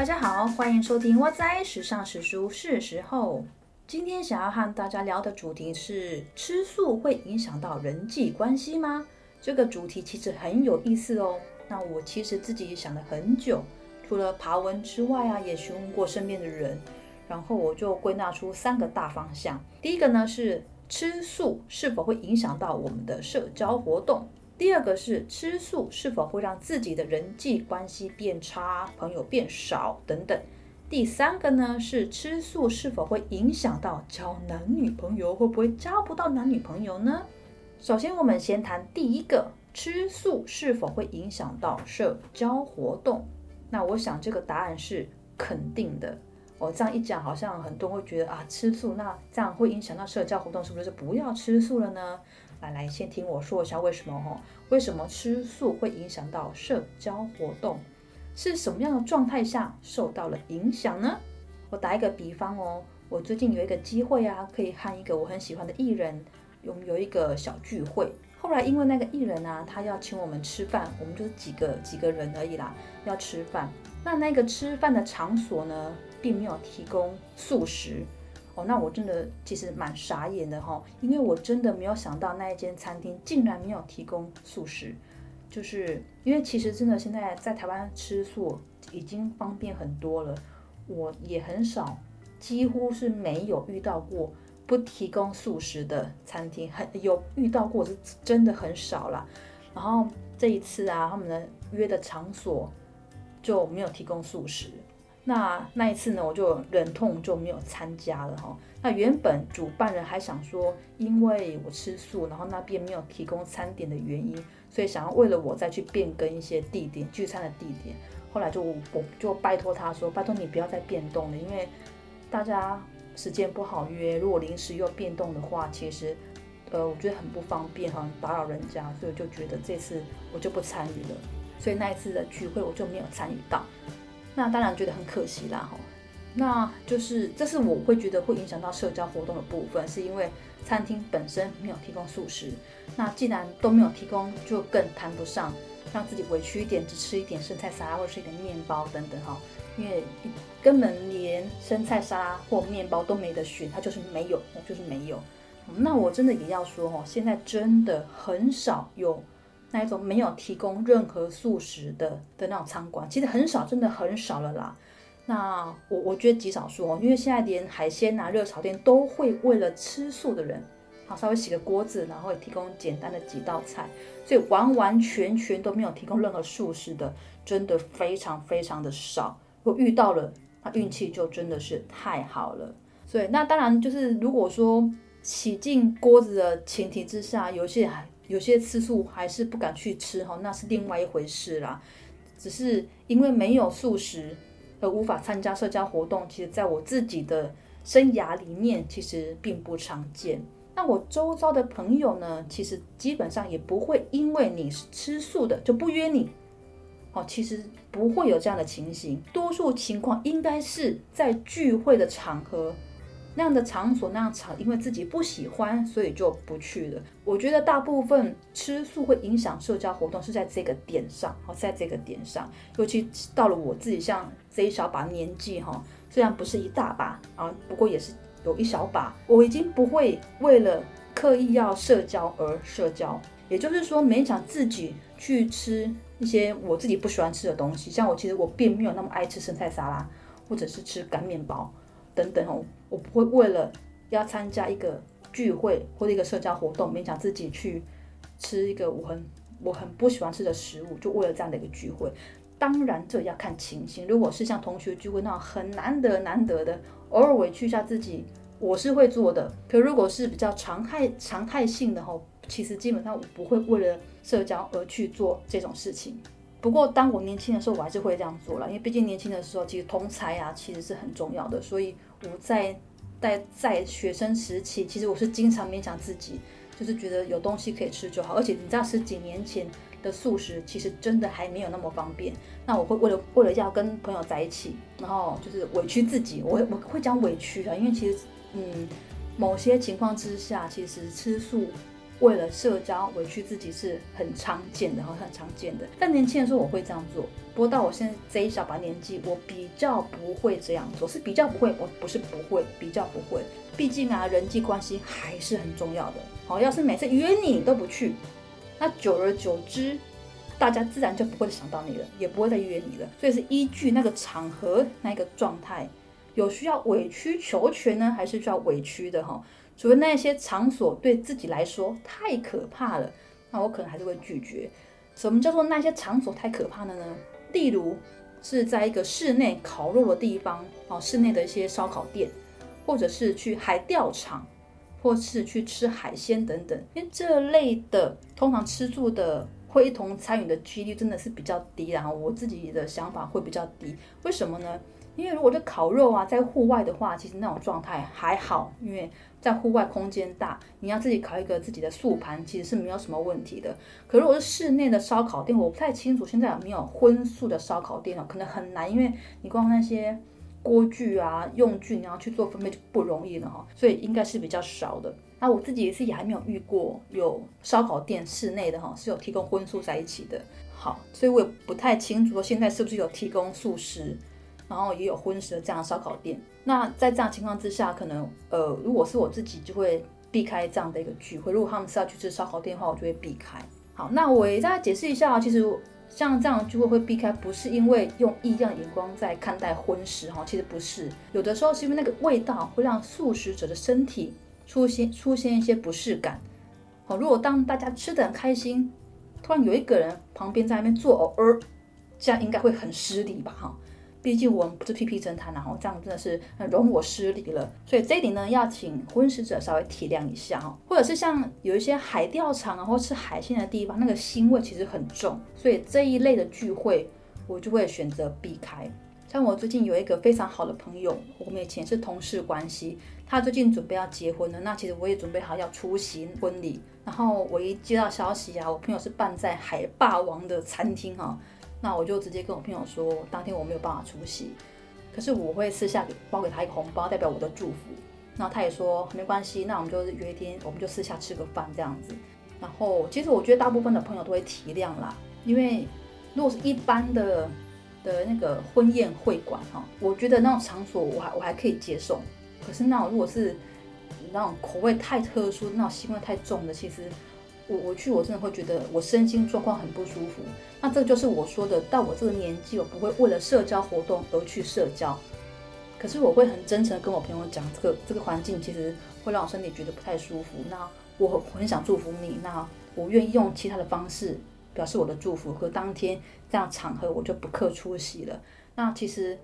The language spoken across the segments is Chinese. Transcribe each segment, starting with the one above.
大家好，欢迎收听哇哉时尚史书，是时候。今天想要和大家聊的主题是：吃素会影响到人际关系吗？这个主题其实很有意思哦。那我其实自己也想了很久，除了爬文之外啊，也询问过身边的人，然后我就归纳出三个大方向。第一个呢是吃素是否会影响到我们的社交活动？第二个是吃素是否会让自己的人际关系变差、朋友变少等等。第三个呢是吃素是否会影响到交男女朋友，会不会交不到男女朋友呢？首先，我们先谈第一个，吃素是否会影响到社交活动？那我想这个答案是肯定的。我这样一讲，好像很多人会觉得啊，吃素那这样会影响到社交活动，是不是就不要吃素了呢？来来，先听我说一下为什么哈？为什么吃素会影响到社交活动？是什么样的状态下受到了影响呢？我打一个比方哦，我最近有一个机会啊，可以和一个我很喜欢的艺人有有一个小聚会。后来因为那个艺人啊，他要请我们吃饭，我们就是几个几个人而已啦，要吃饭。那那个吃饭的场所呢，并没有提供素食。那我真的其实蛮傻眼的哈，因为我真的没有想到那一间餐厅竟然没有提供素食，就是因为其实真的现在在台湾吃素已经方便很多了，我也很少，几乎是没有遇到过不提供素食的餐厅，很有遇到过是真的很少了。然后这一次啊，他们的约的场所就没有提供素食。那那一次呢，我就忍痛就没有参加了哈。那原本主办人还想说，因为我吃素，然后那边没有提供餐点的原因，所以想要为了我再去变更一些地点聚餐的地点。后来就我就拜托他说，拜托你不要再变动了，因为大家时间不好约，如果临时又变动的话，其实呃我觉得很不方便哈，打扰人家，所以我就觉得这次我就不参与了。所以那一次的聚会我就没有参与到。那当然觉得很可惜啦，哈，那就是这是我会觉得会影响到社交活动的部分，是因为餐厅本身没有提供素食。那既然都没有提供，就更谈不上让自己委屈一点，只吃一点生菜沙拉或者是一点面包等等，哈，因为根本连生菜沙拉或面包都没得选，它就是没有，就是没有。那我真的也要说，哈，现在真的很少有。那一种没有提供任何素食的的那种餐馆，其实很少，真的很少了啦。那我我觉得极少数哦，因为现在连海鲜啊、热炒店都会为了吃素的人，好稍微洗个锅子，然后提供简单的几道菜，所以完完全全都没有提供任何素食的，真的非常非常的少。如果遇到了，那运气就真的是太好了。所以那当然就是如果说洗净锅子的前提之下，有些还。有些吃素还是不敢去吃哈，那是另外一回事啦。只是因为没有素食而无法参加社交活动，其实在我自己的生涯里面其实并不常见。那我周遭的朋友呢，其实基本上也不会因为你是吃素的就不约你。哦，其实不会有这样的情形，多数情况应该是在聚会的场合。那样的场所那样吵，因为自己不喜欢，所以就不去了。我觉得大部分吃素会影响社交活动是在这个点上，好，在这个点上，尤其到了我自己像这一小把年纪哈，虽然不是一大把啊，不过也是有一小把，我已经不会为了刻意要社交而社交，也就是说勉强自己去吃一些我自己不喜欢吃的东西，像我其实我并没有那么爱吃生菜沙拉，或者是吃干面包。等等哦，我不会为了要参加一个聚会或者一个社交活动，勉强自己去吃一个我很我很不喜欢吃的食物，就为了这样的一个聚会。当然这要看情形，如果是像同学聚会那种很难得难得的，偶尔委屈一下自己，我是会做的。可如果是比较常态常态性的哈，其实基本上我不会为了社交而去做这种事情。不过，当我年轻的时候，我还是会这样做了，因为毕竟年轻的时候，其实同才啊，其实是很重要的。所以我在在在学生时期，其实我是经常勉强自己，就是觉得有东西可以吃就好。而且你知道，十几年前的素食其实真的还没有那么方便。那我会为了为了要跟朋友在一起，然后就是委屈自己，我我会讲委屈啊，因为其实嗯，某些情况之下，其实吃素为了社交委屈自己是很常见的，很常见的。但年轻的时候我会这样做，不过到我现在这一小把年纪，我比较不会这样做，是比较不会，我不是不会，比较不会。毕竟啊，人际关系还是很重要的。好，要是每次约你都不去，那久而久之，大家自然就不会想到你了，也不会再约你了。所以是依据那个场合、那个状态，有需要委曲求全呢，还是需要委屈的哈？除了那些场所对自己来说太可怕了，那我可能还是会拒绝。什么叫做那些场所太可怕了呢？例如是在一个室内烤肉的地方哦，室内的一些烧烤店，或者是去海钓场，或是去吃海鲜等等。因为这类的通常吃住的会一同参与的几率真的是比较低，然后我自己的想法会比较低。为什么呢？因为如果这烤肉啊，在户外的话，其实那种状态还好，因为在户外空间大，你要自己烤一个自己的素盘，其实是没有什么问题的。可如果是室内的烧烤店，我不太清楚现在有没有荤素的烧烤店哦，可能很难，因为你光那些锅具啊、用具，你要去做分配就不容易了哈，所以应该是比较少的。那我自己也是也还没有遇过有烧烤店室内的哈是有提供荤素在一起的。好，所以我也不太清楚说现在是不是有提供素食。然后也有荤食的这样烧烤店。那在这样情况之下，可能呃，如果是我自己就会避开这样的一个聚会。如果他们是要去吃烧烤店的话，我就会避开。好，那我也再解释一下，其实像这样的聚会会避开，不是因为用异样眼光在看待荤食哈，其实不是。有的时候是因为那个味道会让素食者的身体出现出现一些不适感。好，如果当大家吃的很开心，突然有一个人旁边在那边做偶尔，这样应该会很失礼吧哈。毕竟我们不是屁屁侦探，然后这样真的是容我失礼了。所以这里呢，要请婚食者稍微体谅一下哈。或者是像有一些海钓场啊，或吃海鲜的地方，那个腥味其实很重，所以这一类的聚会我就会选择避开。像我最近有一个非常好的朋友，我们以前是同事关系，他最近准备要结婚了，那其实我也准备好要出席婚礼。然后我一接到消息啊，我朋友是办在海霸王的餐厅哈。那我就直接跟我朋友说，当天我没有办法出席，可是我会私下给包给他一个红包，代表我的祝福。那他也说没关系，那我们就约一天，我们就私下吃个饭这样子。然后其实我觉得大部分的朋友都会体谅啦，因为如果是一般的的那个婚宴会馆哈，我觉得那种场所我还我还可以接受。可是那种如果是那种口味太特殊、那种腥味太重的，其实。我我去，我真的会觉得我身心状况很不舒服。那这就是我说的，到我这个年纪，我不会为了社交活动而去社交。可是我会很真诚的跟我朋友讲，这个这个环境其实会让我身体觉得不太舒服。那我很想祝福你，那我愿意用其他的方式表示我的祝福。和当天这样场合，我就不客出席了。那其实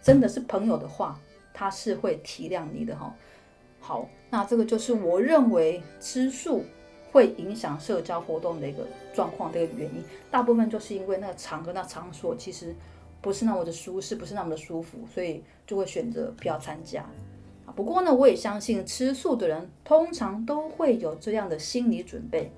真的是朋友的话，他是会体谅你的哈。好，那这个就是我认为吃素。会影响社交活动的一个状况的一个原因，大部分就是因为那个场合、那场所其实不是那么的舒适，不是那么的舒服，所以就会选择不要参加。不过呢，我也相信吃素的人通常都会有这样的心理准备，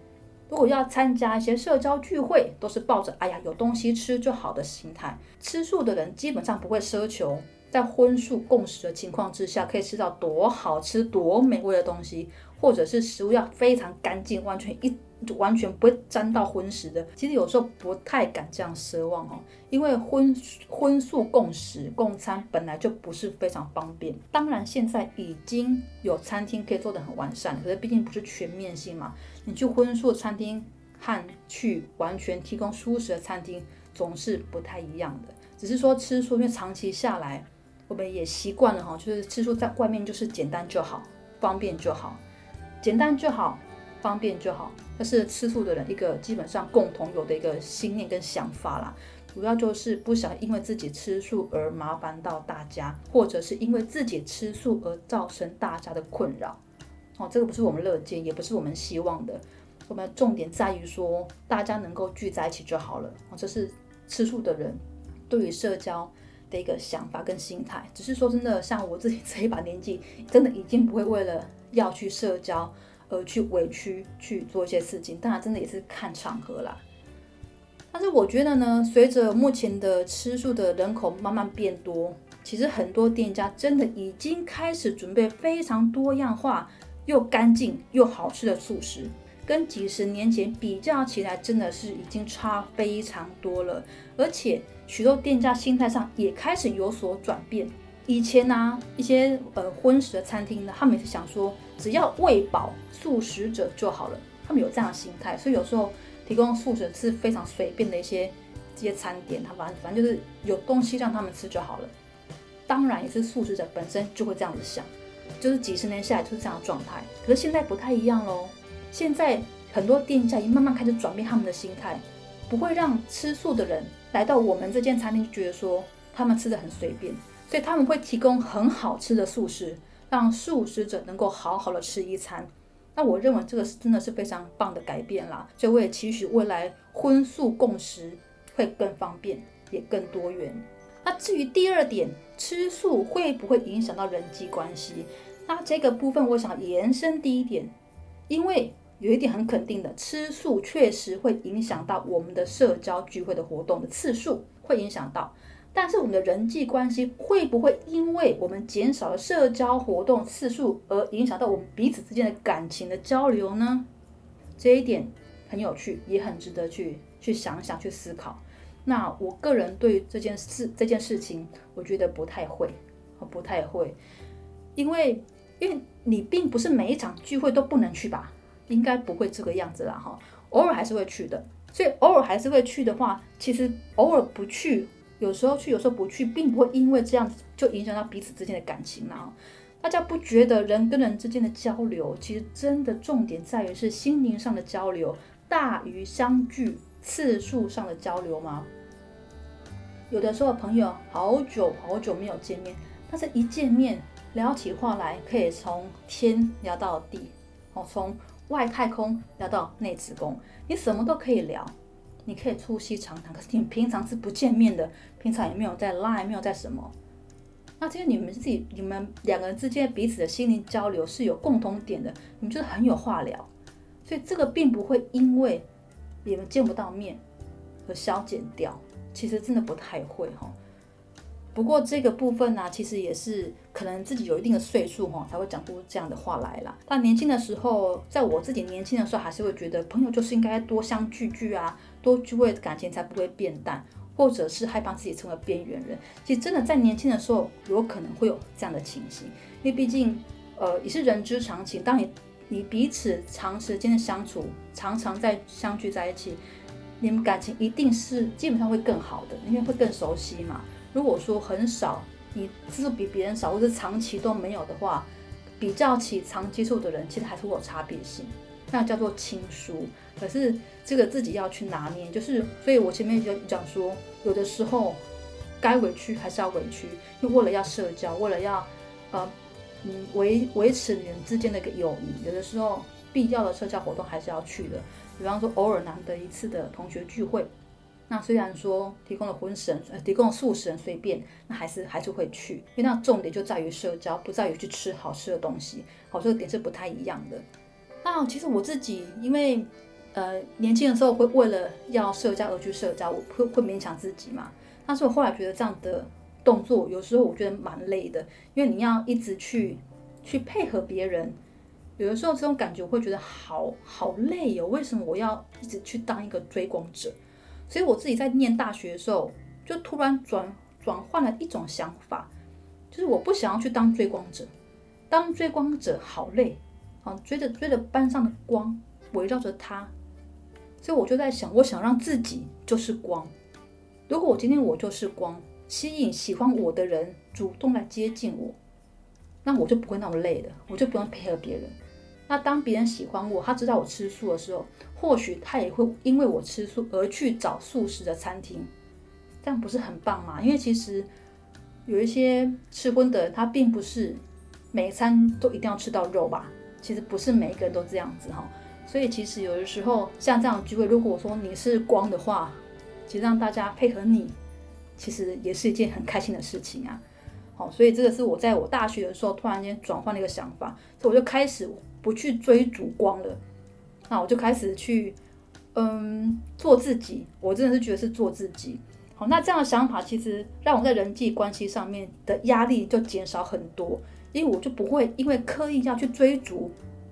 如果要参加一些社交聚会，都是抱着“哎呀，有东西吃就好”的心态。吃素的人基本上不会奢求在荤素共食的情况之下，可以吃到多好吃、多美味的东西。或者是食物要非常干净，完全一完全不会沾到荤食的，其实有时候不太敢这样奢望哦，因为荤荤素共食共餐本来就不是非常方便。当然现在已经有餐厅可以做得很完善，可是毕竟不是全面性嘛。你去荤素餐厅和去完全提供素食的餐厅总是不太一样的。只是说吃素，因为长期下来我们也习惯了哈，就是吃素在外面就是简单就好，方便就好。简单就好，方便就好，这是吃素的人一个基本上共同有的一个心念跟想法啦。主要就是不想因为自己吃素而麻烦到大家，或者是因为自己吃素而造成大家的困扰。哦，这个不是我们乐见，也不是我们希望的。我们重点在于说，大家能够聚在一起就好了。哦，这是吃素的人对于社交的一个想法跟心态。只是说真的，像我自己 这一把年纪，真的已经不会为了。要去社交，而去委屈去做一些事情，当然真的也是看场合啦。但是我觉得呢，随着目前的吃素的人口慢慢变多，其实很多店家真的已经开始准备非常多样化又干净又好吃的素食。跟几十年前比较起来，真的是已经差非常多了。而且许多店家心态上也开始有所转变。以前呢，一些呃荤食的餐厅呢，他们也是想说，只要喂饱素食者就好了，他们有这样的心态，所以有时候提供素食是非常随便的一些这些餐点，他反正反正就是有东西让他们吃就好了。当然也是素食者本身就会这样子想，就是几十年下来就是这样的状态。可是现在不太一样喽，现在很多店家已经慢慢开始转变他们的心态，不会让吃素的人来到我们这间餐厅就觉得说他们吃的很随便。所以他们会提供很好吃的素食，让素食者能够好好的吃一餐。那我认为这个是真的是非常棒的改变啦。所以我也期许未来荤素共食会更方便，也更多元。那至于第二点，吃素会不会影响到人际关系？那这个部分我想延伸第一点，因为有一点很肯定的，吃素确实会影响到我们的社交聚会的活动的次数，会影响到。但是我们的人际关系会不会因为我们减少了社交活动次数而影响到我们彼此之间的感情的交流呢？这一点很有趣，也很值得去去想想、去思考。那我个人对这件事这件事情，我觉得不太会，不太会，因为因为你并不是每一场聚会都不能去吧？应该不会这个样子了，哈，偶尔还是会去的。所以偶尔还是会去的话，其实偶尔不去。有时候去，有时候不去，并不会因为这样子就影响到彼此之间的感情啦。大家不觉得人跟人之间的交流，其实真的重点在于是心灵上的交流大于相聚次数上的交流吗？有的时候朋友好久好久没有见面，但是一见面聊起话来，可以从天聊到地，哦，从外太空聊到内子宫，你什么都可以聊。你可以促膝长谈，可是你们平常是不见面的，平常也没有在 lie 没有在什么。那这些你们自己，你们两个人之间彼此的心灵交流是有共同点的，你们就是很有话聊，所以这个并不会因为你们见不到面而消减掉，其实真的不太会哈。不过这个部分呢，其实也是可能自己有一定的岁数哈，才会讲出这样的话来啦。但年轻的时候，在我自己年轻的时候，还是会觉得朋友就是应该多相聚聚啊，多聚会，感情才不会变淡，或者是害怕自己成为边缘人。其实真的在年轻的时候，有可能会有这样的情形，因为毕竟，呃，也是人之常情。当你你彼此长时间的相处，常常在相聚在一起，你们感情一定是基本上会更好的，因为会更熟悉嘛。如果说很少，你次数比别人少，或者长期都没有的话，比较起常接触的人，其实还是会有差别性，那叫做亲疏。可是这个自己要去拿捏，就是所以我前面就讲说，有的时候该委屈还是要委屈，因为为了要社交，为了要呃嗯维维持你们之间的一个友谊，有的时候必要的社交活动还是要去的。比方说偶尔难得一次的同学聚会。那虽然说提供了荤食，呃，提供了素食，随便，那还是还是会去，因为那重点就在于社交，不在于去吃好吃的东西。好，这个点是不太一样的。那其实我自己，因为呃年轻的时候会为了要社交而去社交，我会会勉强自己嘛。但是我后来觉得这样的动作，有时候我觉得蛮累的，因为你要一直去去配合别人，有的时候这种感觉我会觉得好好累哦。为什么我要一直去当一个追光者？所以我自己在念大学的时候，就突然转转换了一种想法，就是我不想要去当追光者，当追光者好累，啊，追着追着班上的光，围绕着他，所以我就在想，我想让自己就是光。如果我今天我就是光，吸引喜欢我的人主动来接近我，那我就不会那么累了，我就不用配合别人。那当别人喜欢我，他知道我吃素的时候，或许他也会因为我吃素而去找素食的餐厅，这样不是很棒吗？因为其实有一些吃荤的人，他并不是每一餐都一定要吃到肉吧？其实不是每一个人都这样子哈。所以其实有的时候像这样的聚会，如果说你是光的话，其实让大家配合你，其实也是一件很开心的事情啊。好，所以这个是我在我大学的时候突然间转换了一个想法，所以我就开始。不去追逐光了，那我就开始去，嗯，做自己。我真的是觉得是做自己。好，那这样的想法其实让我在人际关系上面的压力就减少很多，因为我就不会因为刻意要去追逐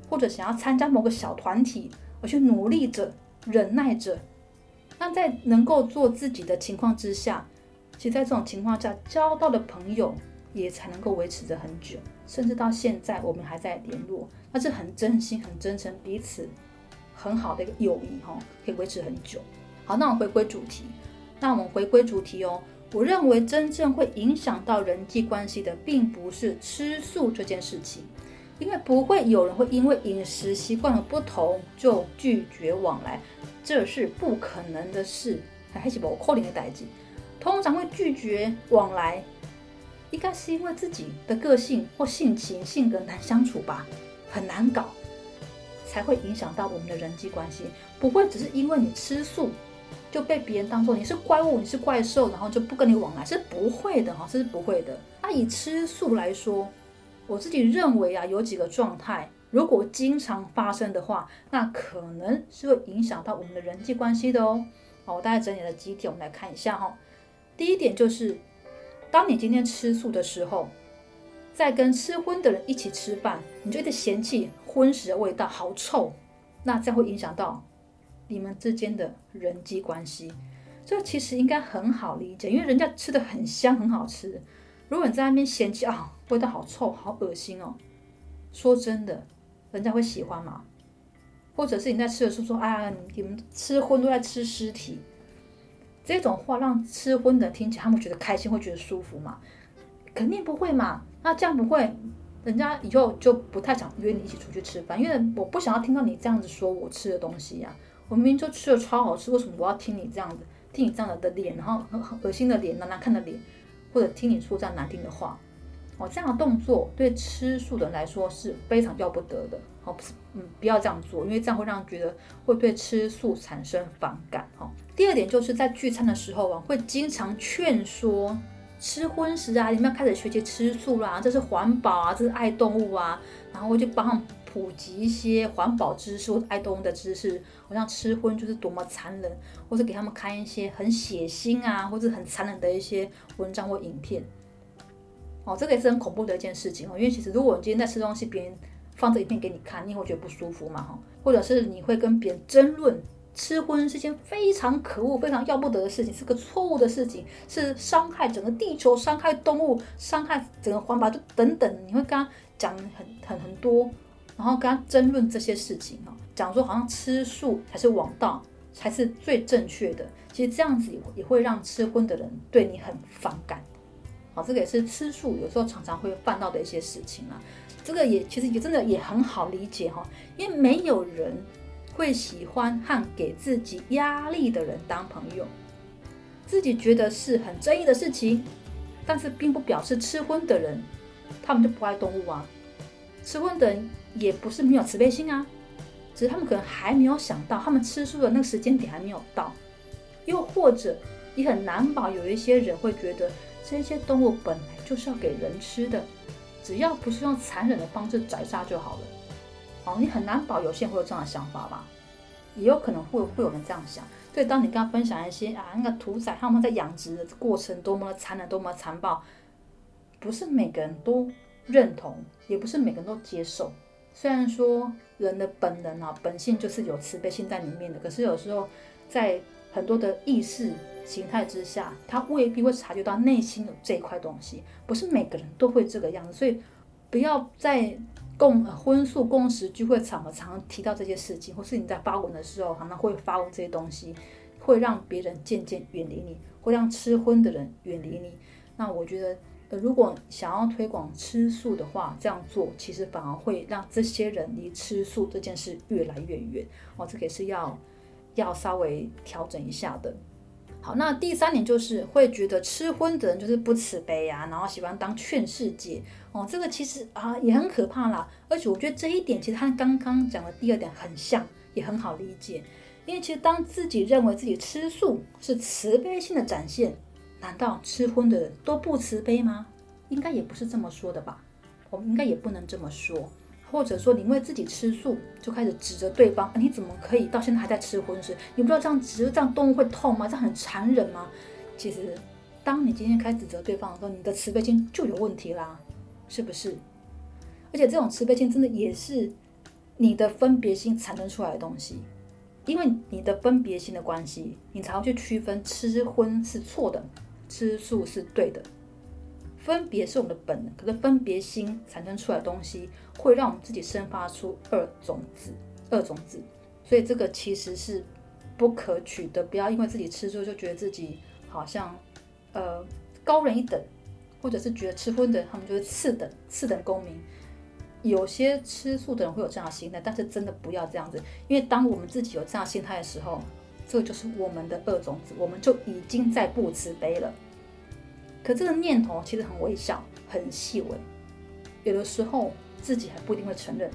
或者想要参加某个小团体我去努力着、忍耐着。那在能够做自己的情况之下，其实在这种情况下交到的朋友也才能够维持着很久，甚至到现在我们还在联络，那是很真心、很真诚，彼此很好的一个友谊哈，可以维持很久。好，那我们回归主题，那我们回归主题哦。我认为真正会影响到人际关系的，并不是吃素这件事情。因为不会有人会因为饮食习惯的不同就拒绝往来，这是不可能的事，还是不可能的代际。通常会拒绝往来，应该是因为自己的个性或性情、性格难相处吧，很难搞，才会影响到我们的人际关系。不会只是因为你吃素就被别人当做你是怪物、你是怪兽，然后就不跟你往来，是不会的哈，这是不会的。那以吃素来说。我自己认为啊，有几个状态，如果经常发生的话，那可能是会影响到我们的人际关系的哦。好，我大概整理了几点，我们来看一下哈。第一点就是，当你今天吃素的时候，在跟吃荤的人一起吃饭，你就一直嫌弃荤食的味道好臭，那这样会影响到你们之间的人际关系。这其实应该很好理解，因为人家吃的很香，很好吃。如果你在那边嫌弃啊，味道好臭，好恶心哦，说真的，人家会喜欢吗？或者是你在吃的时候说，啊，你们吃荤都在吃尸体，这种话让吃荤的听起来，他们觉得开心，会觉得舒服吗？肯定不会嘛。那这样不会，人家以后就不太想约你一起出去吃饭，因为我不想要听到你这样子说我吃的东西呀。我明明就吃的超好吃，为什么我要听你这样子，听你这样的脸，然后很恶心的脸，难难看的脸？或者听你说这样难听的话，哦，这样的动作对吃素的人来说是非常要不得的，哦，不是，嗯，不要这样做，因为这样会让人觉得会对吃素产生反感，哈。第二点就是在聚餐的时候啊，会经常劝说吃荤食啊，你们要开始学习吃素啦，这是环保啊，这是爱动物啊，然后我就帮他们。普及一些环保知识或爱动物的知识，好像吃荤就是多么残忍，或是给他们看一些很血腥啊，或者很残忍的一些文章或影片。哦，这个也是很恐怖的一件事情哦。因为其实如果你今天在吃东西，别人放这一片给你看，你会觉得不舒服嘛？哈，或者是你会跟别人争论吃荤是件非常可恶、非常要不得的事情，是个错误的事情，是伤害整个地球、伤害动物、伤害整个环保，就等等，你会跟他讲很很很多。然后跟他争论这些事情啊，讲说好像吃素才是王道，才是最正确的。其实这样子也也会让吃荤的人对你很反感。好，这个也是吃素有时候常常会犯到的一些事情啊。这个也其实也真的也很好理解哈，因为没有人会喜欢和给自己压力的人当朋友。自己觉得是很正义的事情，但是并不表示吃荤的人他们就不爱动物啊。吃荤的人。也不是没有慈悲心啊，只是他们可能还没有想到，他们吃素的那个时间点还没有到，又或者也很难保有一些人会觉得这些动物本来就是要给人吃的，只要不是用残忍的方式宰杀就好了。哦，你很难保有些人会有这样的想法吧？也有可能会会有人这样想。所以当你跟他分享一些啊那个屠宰他们在养殖的过程多么的残忍多么残暴，不是每个人都认同，也不是每个人都接受。虽然说人的本能啊，本性就是有慈悲心在里面的，可是有时候在很多的意识形态之下，他未必会察觉到内心有这一块东西，不是每个人都会这个样子，所以不要在共荤素共食聚会场合常常提到这些事情，或是你在发文的时候常常会发这些东西，会让别人渐渐远离你，会让吃荤的人远离你。那我觉得。呃，如果想要推广吃素的话，这样做其实反而会让这些人离吃素这件事越来越远哦。这个也是要要稍微调整一下的。好，那第三点就是会觉得吃荤的人就是不慈悲啊，然后喜欢当劝世界哦。这个其实啊也很可怕啦。而且我觉得这一点其实他刚刚讲的第二点很像，也很好理解。因为其实当自己认为自己吃素是慈悲心的展现。难道吃荤的人都不慈悲吗？应该也不是这么说的吧。我们应该也不能这么说，或者说你因为自己吃素就开始指责对方，你怎么可以到现在还在吃荤食？你不知道这样指责这样动物会痛吗？这样很残忍吗？其实，当你今天开始指责对方的时候，你的慈悲心就有问题啦，是不是？而且这种慈悲心真的也是你的分别心产生出来的东西。因为你的分别心的关系，你才会去区分吃荤是错的，吃素是对的。分别是我们的本能，可是分别心产生出来的东西，会让我们自己生发出二种子，二种子。所以这个其实是不可取的。不要因为自己吃素就觉得自己好像呃高人一等，或者是觉得吃荤的他们就是次等次等公民。有些吃素的人会有这样的心态，但是真的不要这样子，因为当我们自己有这样心态的时候，这就是我们的恶种子，我们就已经在不慈悲了。可这个念头其实很微小、很细微，有的时候自己还不一定会承认。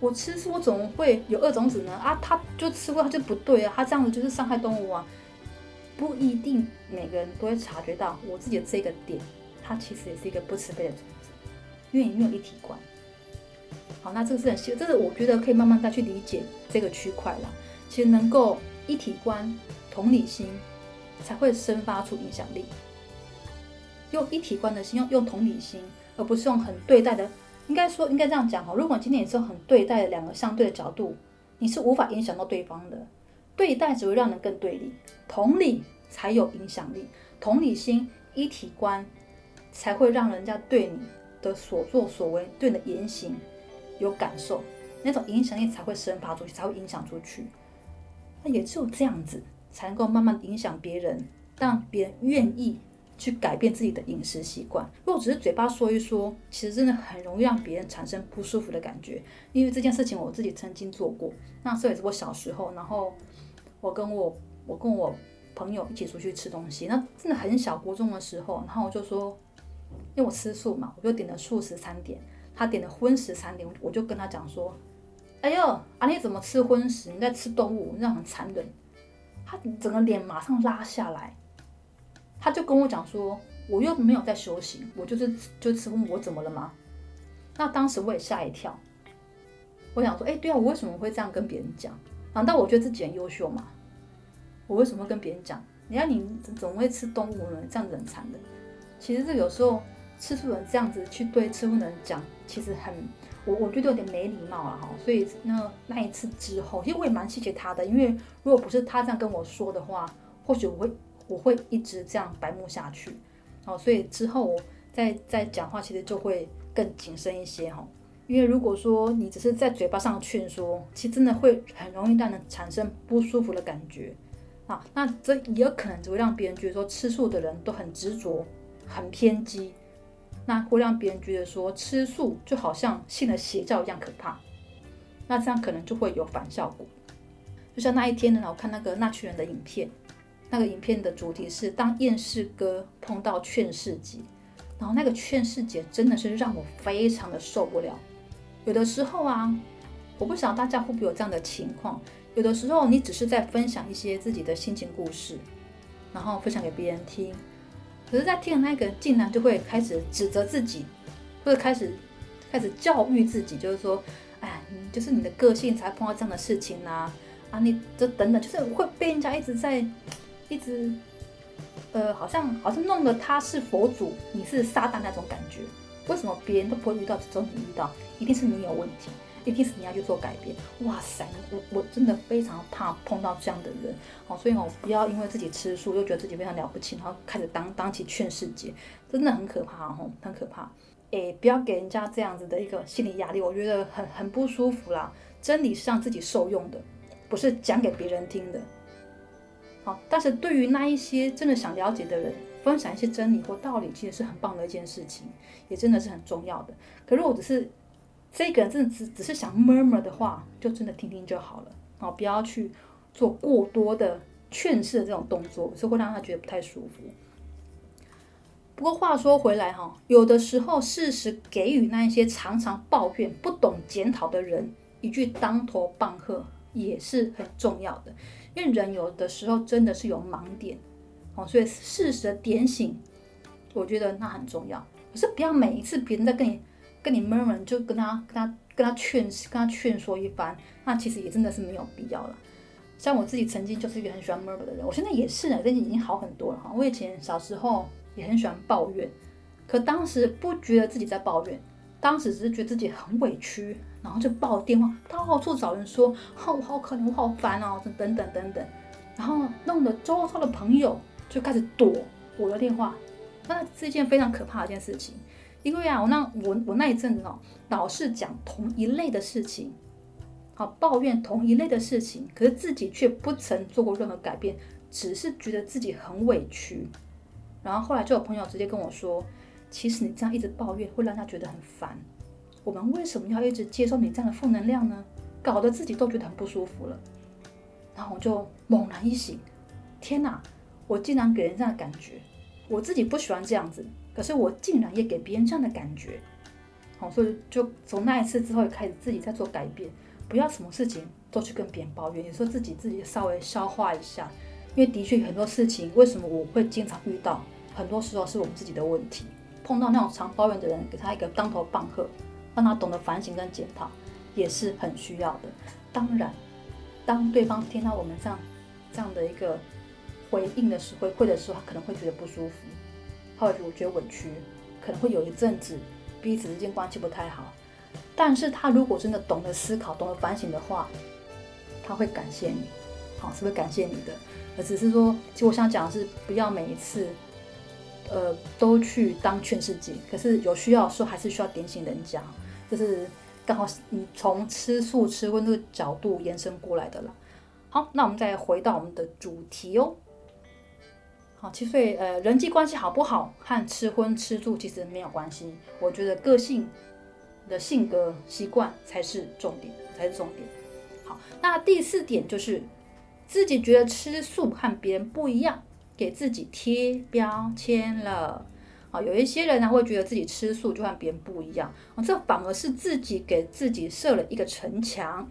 我吃素，我怎么会有恶种子呢？啊，他就吃过，他就不对啊，他这样子就是伤害动物啊。不一定每个人都会察觉到我自己的这个点，它其实也是一个不慈悲的种子，因为你没有一体观。好，那这个是很细，这个我觉得可以慢慢再去理解这个区块了。其实能够一体观、同理心，才会生发出影响力。用一体观的心，用用同理心，而不是用很对待的。应该说，应该这样讲哈。如果今天你是用很对待的两个相对的角度，你是无法影响到对方的。对待只会让人更对立，同理才有影响力。同理心、一体观，才会让人家对你的所作所为、对你的言行。有感受，那种影响力才会生发出去，才会影响出去。那也只有这样子，才能够慢慢影响别人，让别人愿意去改变自己的饮食习惯。如果只是嘴巴说一说，其实真的很容易让别人产生不舒服的感觉。因为这件事情我自己曾经做过，那时候也是我小时候，然后我跟我我跟我朋友一起出去吃东西，那真的很小，国中的时候，然后我就说，因为我吃素嘛，我就点了素食餐点。他点了荤食餐点，我就跟他讲说：“哎呦，啊你怎么吃荤食？你在吃动物，那很残忍。”他整个脸马上拉下来，他就跟我讲说：“我又没有在修行，我就是就吃荤，我怎么了吗？”那当时我也吓一跳，我想说：“哎，对啊，我为什么会这样跟别人讲？难道我觉得自己很优秀吗？我为什么会跟别人讲？你看你怎么会吃动物呢？这样子很残忍。其实这有时候。”吃素人这样子去对吃荤的人讲，其实很我我觉得有点没礼貌了哈。所以那那一次之后，其实我也蛮谢谢他的，因为如果不是他这样跟我说的话，或许我会我会一直这样白目下去。哦，所以之后我再再讲话，其实就会更谨慎一些哈。因为如果说你只是在嘴巴上劝说，其实真的会很容易让人产生不舒服的感觉啊。那这也有可能只会让别人觉得说吃素的人都很执着、很偏激。那会让别人觉得说吃素就好像信了邪教一样可怕，那这样可能就会有反效果。就像那一天呢，我看那个纳趣人的影片，那个影片的主题是当厌世哥碰到劝世姐，然后那个劝世姐真的是让我非常的受不了。有的时候啊，我不晓得大家会不会有这样的情况，有的时候你只是在分享一些自己的心情故事，然后分享给别人听。可是，在听的那个竟然就会开始指责自己，或者开始开始教育自己，就是说，哎，你就是你的个性才碰到这样的事情呐，啊，你这等等，就是会被人家一直在一直，呃，好像好像弄得他是佛祖，你是撒旦那种感觉。为什么别人都不会遇到，只有你遇到？一定是你有问题。一定是你要去做改变，哇塞，我我真的非常怕碰到这样的人，哦，所以哦，不要因为自己吃素，又觉得自己非常了不起，然后开始当当起劝世姐，真的很可怕哦，很可怕，哎，不要给人家这样子的一个心理压力，我觉得很很不舒服啦。真理是让自己受用的，不是讲给别人听的，好，但是对于那一些真的想了解的人，分享一些真理或道理，其实是很棒的一件事情，也真的是很重要的。可如果只是这个人真的只只是想 murmur 的话，就真的听听就好了，哦，不要去做过多的劝世的这种动作，是会让他觉得不太舒服。不过话说回来哈，有的时候适时给予那一些常常抱怨、不懂检讨的人一句当头棒喝，也是很重要的。因为人有的时候真的是有盲点，哦，所以适时的点醒，我觉得那很重要。可是不要每一次别人在跟你。跟你闷闷就跟他跟他跟他劝跟他劝说一番，那其实也真的是没有必要了。像我自己曾经就是一个很喜欢闷闷的人，我现在也是，呢，最近已经好很多了哈。我以前小时候也很喜欢抱怨，可当时不觉得自己在抱怨，当时只是觉得自己很委屈，然后就抱电话到处找人说，哦，我好可怜，我好烦哦，等等等等，然后弄得周遭的朋友就开始躲我的电话，那是一件非常可怕的一件事情，因为啊，我那我我那一阵子哦，老是讲同一类的事情，好抱怨同一类的事情，可是自己却不曾做过任何改变，只是觉得自己很委屈，然后后来就有朋友直接跟我说，其实你这样一直抱怨会让他觉得很烦。我们为什么要一直接受你这样的负能量呢？搞得自己都觉得很不舒服了。然后我就猛然一醒，天哪！我竟然给人这样的感觉，我自己不喜欢这样子，可是我竟然也给别人这样的感觉。好，所以就从那一次之后，开始自己在做改变，不要什么事情都去跟别人抱怨，也说自己自己稍微消化一下。因为的确很多事情，为什么我会经常遇到？很多时候是我们自己的问题。碰到那种常抱怨的人，给他一个当头棒喝。让他懂得反省跟检讨，也是很需要的。当然，当对方听到我们这样这样的一个回应的时回馈的时候，他可能会觉得不舒服，他会觉得委屈，可能会有一阵子彼此之间关系不太好。但是他如果真的懂得思考、懂得反省的话，他会感谢你，好，是会感谢你的。而只是说，其实我想讲的是，不要每一次。呃，都去当劝世机，可是有需要的时候还是需要点醒人家，就是刚好你从吃素吃荤这个角度延伸过来的啦。好，那我们再回到我们的主题哦。好，其实呃，人际关系好不好和吃荤吃素其实没有关系，我觉得个性的性格习惯才是重点，才是重点。好，那第四点就是自己觉得吃素和别人不一样。给自己贴标签了，啊，有一些人呢会觉得自己吃素就和别人不一样，这反而是自己给自己设了一个城墙。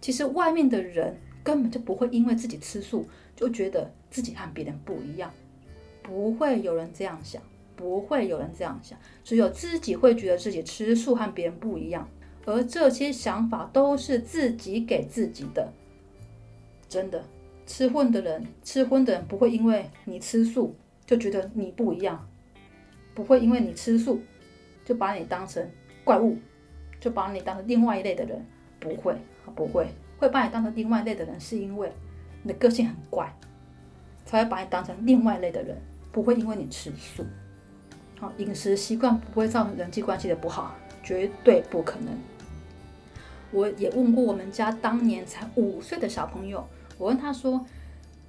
其实外面的人根本就不会因为自己吃素就觉得自己和别人不一样，不会有人这样想，不会有人这样想，只有自己会觉得自己吃素和别人不一样，而这些想法都是自己给自己的，真的。吃荤的人，吃荤的人不会因为你吃素就觉得你不一样，不会因为你吃素就把你当成怪物，就把你当成另外一类的人，不会，不会，会把你当成另外一类的人，是因为你的个性很怪，才会把你当成另外一类的人，不会因为你吃素。好，饮食习惯不会造成人际关系的不好，绝对不可能。我也问过我们家当年才五岁的小朋友。我问他说：“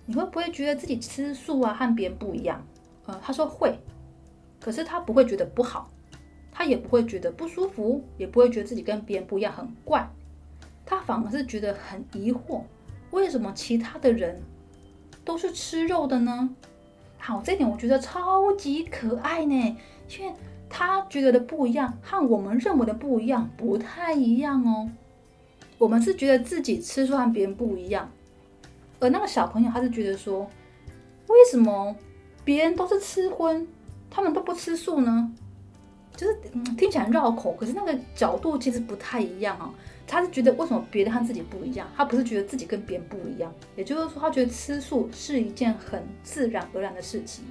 你会不会觉得自己吃素啊和别人不一样？”呃，他说会，可是他不会觉得不好，他也不会觉得不舒服，也不会觉得自己跟别人不一样很怪，他反而是觉得很疑惑，为什么其他的人都是吃肉的呢？好，这点我觉得超级可爱呢，因为他觉得的不一样和我们认为的不一样，不太一样哦。我们是觉得自己吃素和别人不一样。而那个小朋友，他是觉得说，为什么别人都是吃荤，他们都不吃素呢？就是听起来绕口，可是那个角度其实不太一样啊。他是觉得为什么别人和自己不一样？他不是觉得自己跟别人不一样，也就是说，他觉得吃素是一件很自然而然的事情。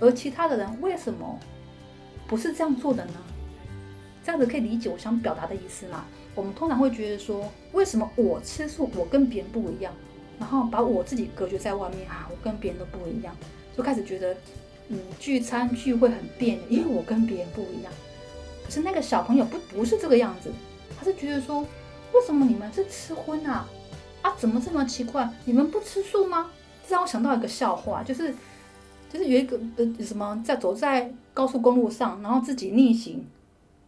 而其他的人为什么不是这样做的呢？这样子可以理解我想表达的意思吗？我们通常会觉得说，为什么我吃素，我跟别人不一样？然后把我自己隔绝在外面啊，我跟别人都不一样，就开始觉得，嗯，聚餐聚会很别扭，因为我跟别人不一样。可是那个小朋友不不是这个样子，是觉得说，为什么你们是吃荤啊？啊，怎么这么奇怪？你们不吃素吗？这让我想到一个笑话，就是，就是有一个呃什么在走在高速公路上，然后自己逆行。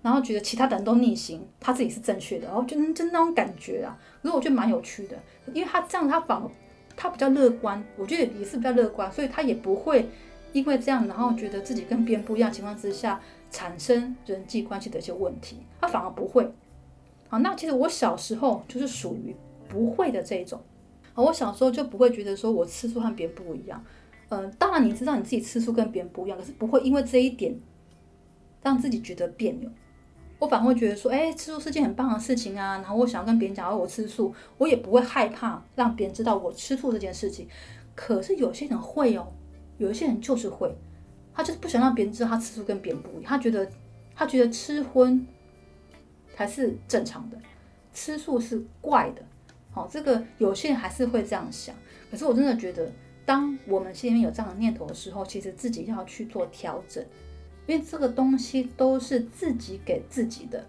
然后觉得其他的人都逆行，他自己是正确的，然后就就那种感觉啊，可是我觉得蛮有趣的，因为他这样他反而他比较乐观，我觉得也是比较乐观，所以他也不会因为这样，然后觉得自己跟别人不一样情况之下产生人际关系的一些问题，他反而不会。好，那其实我小时候就是属于不会的这一种，我小时候就不会觉得说我吃素和别人不一样，嗯，当然你知道你自己吃素跟别人不一样，可是不会因为这一点让自己觉得别扭。我反而会觉得说，哎，吃素是件很棒的事情啊。然后我想要跟别人讲，哦，我吃素，我也不会害怕让别人知道我吃素这件事情。可是有些人会哦，有一些人就是会，他就是不想让别人知道他吃素跟别人不一样。他觉得他觉得吃荤才是正常的，吃素是怪的。好，这个有些人还是会这样想。可是我真的觉得，当我们心里面有这样的念头的时候，其实自己要去做调整，因为这个东西都是自己给自己的。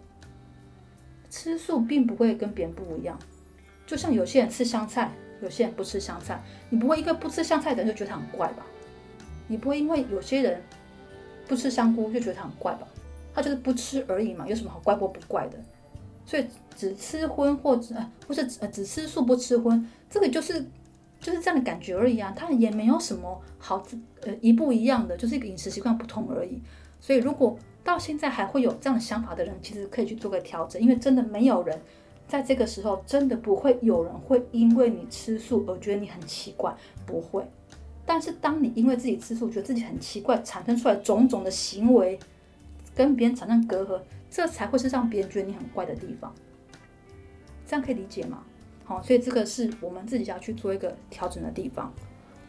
吃素并不会跟别人不一样，就像有些人吃香菜，有些人不吃香菜，你不会一个不吃香菜的人就觉得他很怪吧？你不会因为有些人不吃香菇就觉得他很怪吧？他就是不吃而已嘛，有什么好怪或不怪的？所以只吃荤或者或者呃只吃素不吃荤，这个就是就是这样的感觉而已啊，他也没有什么好呃一不一样的，就是一个饮食习惯不同而已。所以如果到现在还会有这样的想法的人，其实可以去做个调整，因为真的没有人在这个时候真的不会有人会因为你吃素而觉得你很奇怪，不会。但是当你因为自己吃素觉得自己很奇怪，产生出来种种的行为，跟别人产生隔阂。这才会是让别人觉得你很怪的地方，这样可以理解吗？好，所以这个是我们自己要去做一个调整的地方。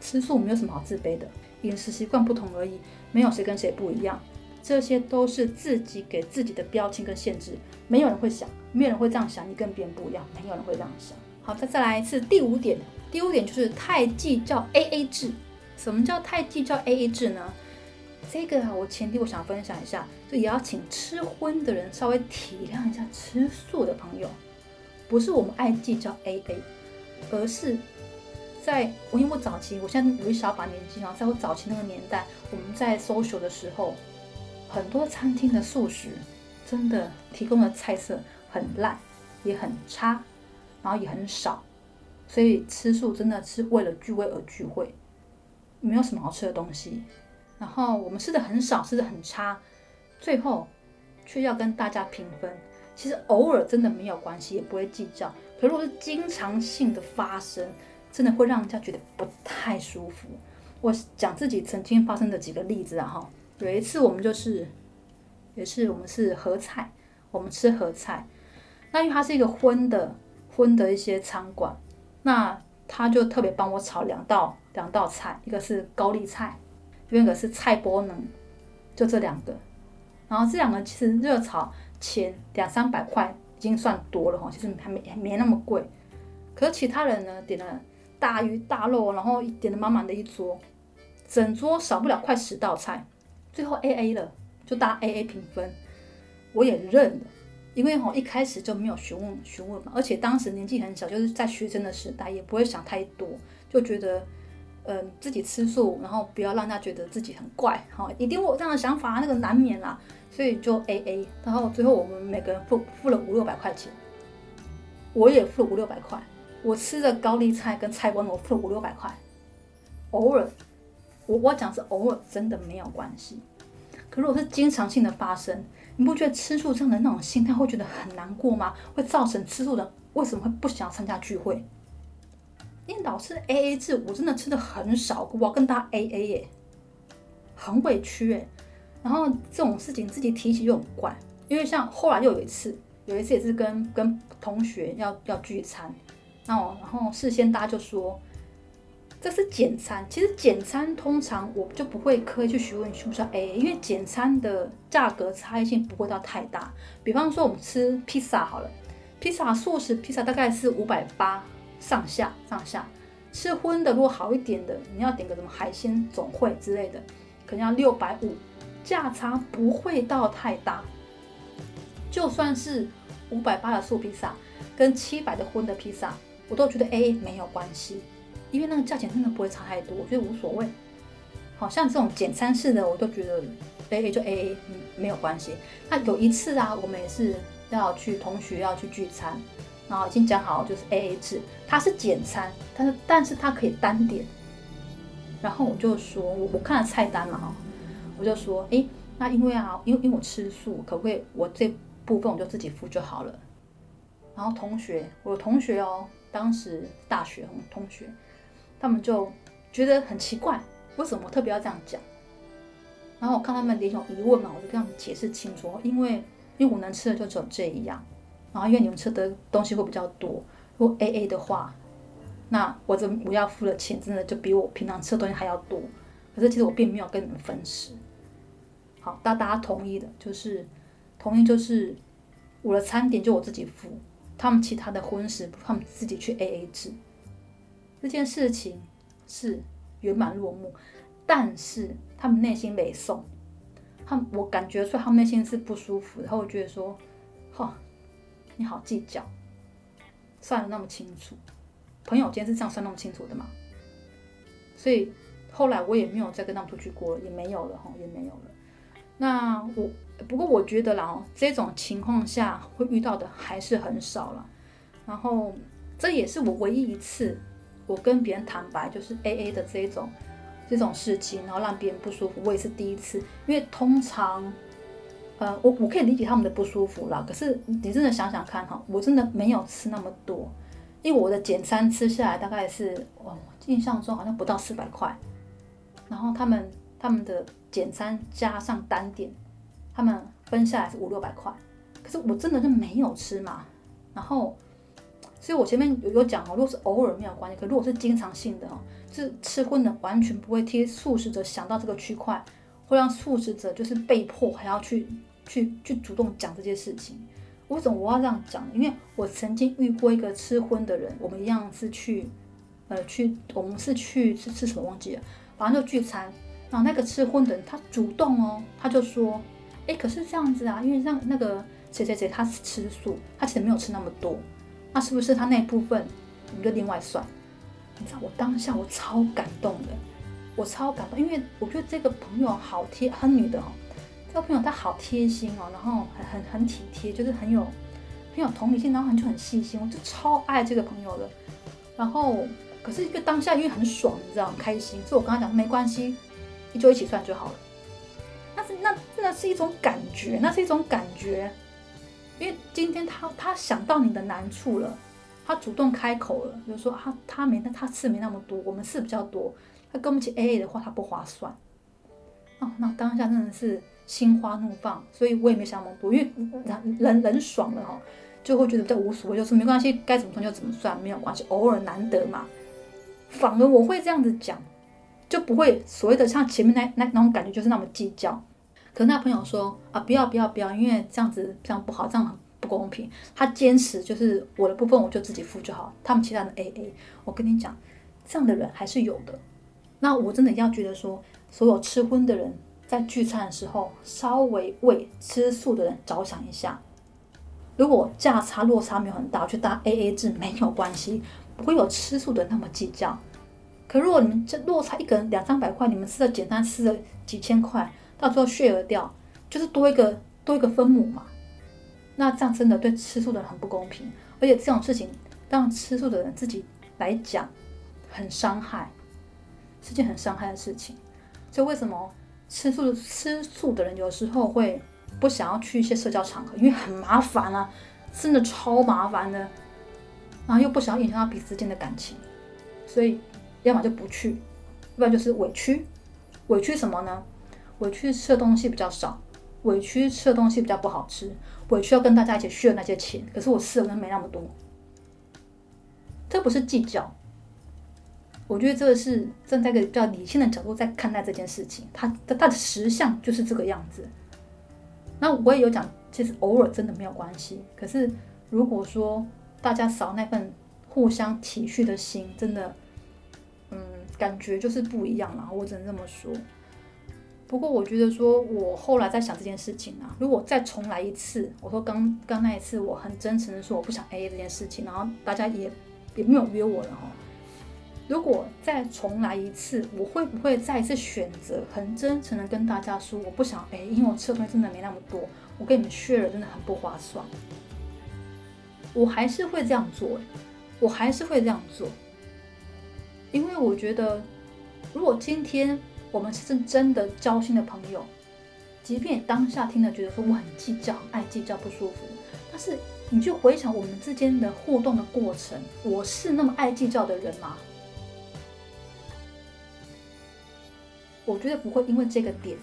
吃素没有什么好自卑的，饮食习惯不同而已，没有谁跟谁不一样，这些都是自己给自己的标签跟限制。没有人会想，没有人会这样想，你跟别人不一样，没有人会这样想。好，再再来一次第五点，第五点就是太计较 A A 制。什么叫太计较 A A 制呢？这个啊，我前提我想分享一下，就也要请吃荤的人稍微体谅一下吃素的朋友，不是我们爱计较 A A，而是在我因为我早期，我现在有一小把年纪啊，在我早期那个年代，我们在 social 的时候，很多餐厅的素食真的提供的菜色很烂，也很差，然后也很少，所以吃素真的是为了聚会而聚会，没有什么好吃的东西。然后我们吃的很少，吃的很差，最后却要跟大家平分。其实偶尔真的没有关系，也不会计较。可如果是经常性的发生，真的会让人家觉得不太舒服。我讲自己曾经发生的几个例子啊，哈，有一次我们就是，也是我们是合菜，我们吃合菜，那因为它是一个荤的荤的一些餐馆，那他就特别帮我炒两道两道菜，一个是高丽菜。另一个是菜波能，就这两个，然后这两个其实热炒前两三百块已经算多了哈，其实还没还没那么贵。可是其他人呢点了大鱼大肉，然后点了满满的一桌，整桌少不了快十道菜，最后 A A 了，就大家 A A 平分，我也认了，因为哈一开始就没有询问询问嘛，而且当时年纪很小，就是在学生的时代，也不会想太多，就觉得。嗯，自己吃素，然后不要让他觉得自己很怪，好，一定会有这样的想法，那个难免啦，所以就 A A，然后最后我们每个人付付了五六百块钱，我也付了五六百块，我吃的高丽菜跟菜光我付了五六百块，偶尔，我我讲是偶尔，真的没有关系，可如果是经常性的发生，你不觉得吃素这样的那种心态会觉得很难过吗？会造成吃素的为什么会不想要参加聚会？因为老是 A A 制，我真的吃的很少，我要跟他 A A 耶，很委屈哎。然后这种事情自己提起就很怪，因为像后来又有一次，有一次也是跟跟同学要要聚餐，然后然后事先大家就说这是简餐，其实简餐通常我就不会刻意去询问需不需要 A A，因为简餐的价格差异性不会到太大。比方说我们吃披萨好了，披萨素食披萨大概是五百八。上下上下，吃荤的如果好一点的，你要点个什么海鲜总会之类的，可能要六百五，价差不会到太大。就算是五百八的素披萨跟七百的荤的披萨，我都觉得 A A 没有关系，因为那个价钱真的不会差太多，我觉得无所谓。好像这种简餐式的，我都觉得 A A 就 A A，嗯，没有关系。那有一次啊，我们也是要去同学要去聚餐。然后已经讲好就是 A A 制，它是简餐，但是但是它可以单点。然后我就说，我我看了菜单嘛哈，我就说，哎，那因为啊，因为因为我吃素，可不可以我这部分我就自己付就好了？然后同学，我同学哦，当时大学同学，他们就觉得很奇怪，为什么特别要这样讲？然后我看他们脸有疑问嘛，我就跟他们解释清楚，因为因为我能吃的就只有这一样。然后因为你们吃的东西会比较多，如果 A A 的话，那我这我要付的钱真的就比我平常吃的东西还要多。可是其实我并没有跟你们分食。好，大大家同意的就是同意，就是我的餐点就我自己付，他们其他的婚食他们自己去 A A 制，这件事情是圆满落幕，但是他们内心没送，他们我感觉出来他们内心是不舒服，然后我觉得说，哈，你好计较，算的那么清楚，朋友间是这样算那么清楚的吗？所以后来我也没有再跟他们出去过了，也没有了哈，也没有了。那我不过我觉得啦，这种情况下会遇到的还是很少了。然后这也是我唯一一次我跟别人坦白，就是 A A 的这种这种事情，然后让别人不舒服，我也是第一次。因为通常，呃，我我可以理解他们的不舒服啦。可是你真的想想看哈，我真的没有吃那么多，因为我的简餐吃下来大概是，哦，印象中好像不到四百块。然后他们他们的。简餐加上单点，他们分下来是五六百块，可是我真的就没有吃嘛。然后，所以我前面有有讲哦，如果是偶尔没有关系，可如果是经常性的哦，是吃荤的完全不会替素食者想到这个区块，会让素食者就是被迫还要去去去主动讲这件事情。为什么我要这样讲？因为我曾经遇过一个吃荤的人，我们一样是去呃去，我们是去吃吃什么忘记了，反正就聚餐。然后那个吃荤的人，他主动哦，他就说，哎，可是这样子啊，因为像那个谁谁谁他是吃素，他其实没有吃那么多，那是不是他那部分我们就另外算？你知道我当下我超感动的，我超感动，因为我觉得这个朋友好贴，很女的哦，这个朋友他好贴心哦，然后很很很体贴，就是很有很有同理心，然后很就很细心，我就超爱这个朋友的。然后可是一个当下因为很爽，你知道很开心，所以我跟他讲没关系。你就一起算就好了。那是那那是一种感觉，那是一种感觉。因为今天他他想到你的难处了，他主动开口了，就说他他没他吃没那么多，我们吃比较多，他跟不起 A A 的话，他不划算。哦，那当下真的是心花怒放，所以我也没想那么多，因为人人人爽了哈，就会觉得比较无所谓，就是没关系，该怎么算就怎么算，没有关系，偶尔难得嘛。反而我会这样子讲。就不会所谓的像前面那那那种感觉，就是那么计较。可那朋友说啊，不要不要不要，因为这样子这样不好，这样很不公平。他坚持就是我的部分我就自己付就好，他们其他人 A A。我跟你讲，这样的人还是有的。那我真的要觉得说，所有吃荤的人在聚餐的时候，稍微为吃素的人着想一下。如果价差落差没有很大，去搭 A A 制没有关系，不会有吃素的那么计较。可如果你们这落差一个人两三百块，你们吃的简单吃了几千块，到最后血额掉，就是多一个多一个分母嘛。那这样真的对吃素的人很不公平，而且这种事情让吃素的人自己来讲，很伤害，是件很伤害的事情。所以为什么吃素吃素的人有时候会不想要去一些社交场合，因为很麻烦啊，真的超麻烦的，然后又不想影响到彼此之间的感情，所以。要么就不去，要不然就是委屈。委屈什么呢？委屈吃的东西比较少，委屈吃的东西比较不好吃，委屈要跟大家一起炫那些钱，可是我吃的人没那么多。这不是计较，我觉得这个是站在一个比较理性的角度在看待这件事情。它它它的实相就是这个样子。那我也有讲，其实偶尔真的没有关系。可是如果说大家少那份互相体恤的心，真的。嗯，感觉就是不一样了，我只能这么说。不过我觉得说，我后来在想这件事情啊，如果再重来一次，我说刚刚那一次，我很真诚的说我不想 A A 这件事情，然后大家也也没有约我了哈。如果再重来一次，我会不会再一次选择很真诚的跟大家说我不想哎因为我吃的东西真的没那么多，我跟你们 share 真的很不划算。我还是会这样做，我还是会这样做。因为我觉得，如果今天我们是真的交心的朋友，即便当下听了觉得说我很计较、爱计较、不舒服，但是你去回想我们之间的互动的过程，我是那么爱计较的人吗？我觉得不会，因为这个点，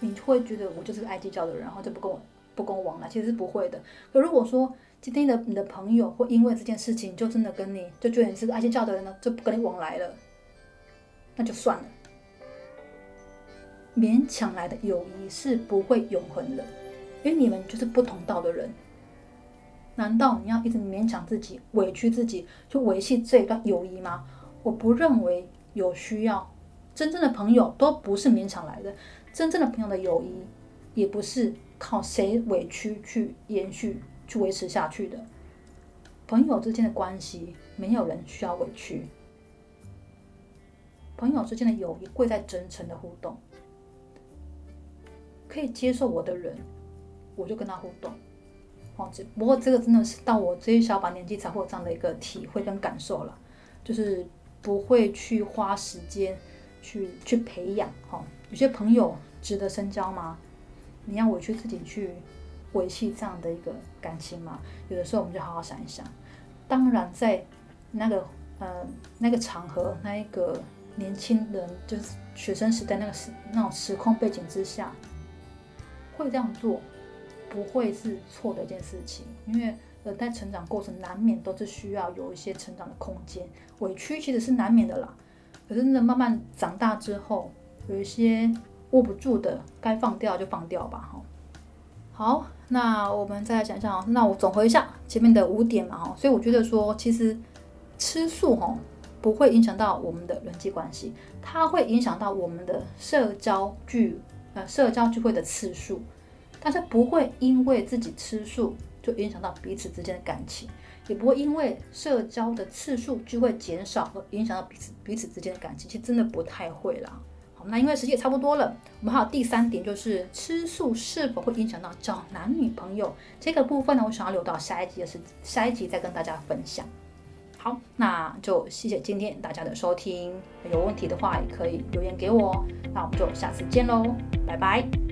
你会觉得我就是个爱计较的人，然后就不跟我不跟我往来，其实是不会的。可如果说，今天的你的朋友会因为这件事情就真的跟你就觉得你是个爱计较的人呢，就不跟你往来了，那就算了。勉强来的友谊是不会永恒的，因为你们就是不同道的人。难道你要一直勉强自己、委屈自己去维系这段友谊吗？我不认为有需要。真正的朋友都不是勉强来的，真正的朋友的友谊也不是靠谁委屈去延续、去维持下去的。朋友之间的关系，没有人需要委屈。朋友之间的友谊贵在真诚的互动，可以接受我的人，我就跟他互动。哦，只不过这个真的是到我这一小把年纪才会有这样的一个体会跟感受了，就是不会去花时间。去去培养哈，有些朋友值得深交吗？你要委屈自己去维系这样的一个感情吗？有的时候我们就好好想一想。当然，在那个呃那个场合，那一个年轻人就是学生时代那个时那种时空背景之下，会这样做不会是错的一件事情，因为呃在成长过程难免都是需要有一些成长的空间，委屈其实是难免的啦。可是呢慢慢长大之后，有一些握不住的，该放掉就放掉吧，哈。好，那我们再来讲一下，那我总合一下前面的五点嘛，哈。所以我觉得说，其实吃素，哈，不会影响到我们的人际关系，它会影响到我们的社交聚，呃，社交聚会的次数，但是不会因为自己吃素就影响到彼此之间的感情。也不会因为社交的次数就会减少而影响到彼此彼此之间的感情，其实真的不太会啦。好，那因为时间也差不多了，我们还有第三点就是吃素是否会影响到找男女朋友这个部分呢？我想要留到下一集的是下一集再跟大家分享。好，那就谢谢今天大家的收听，有问题的话也可以留言给我，那我们就下次见喽，拜拜。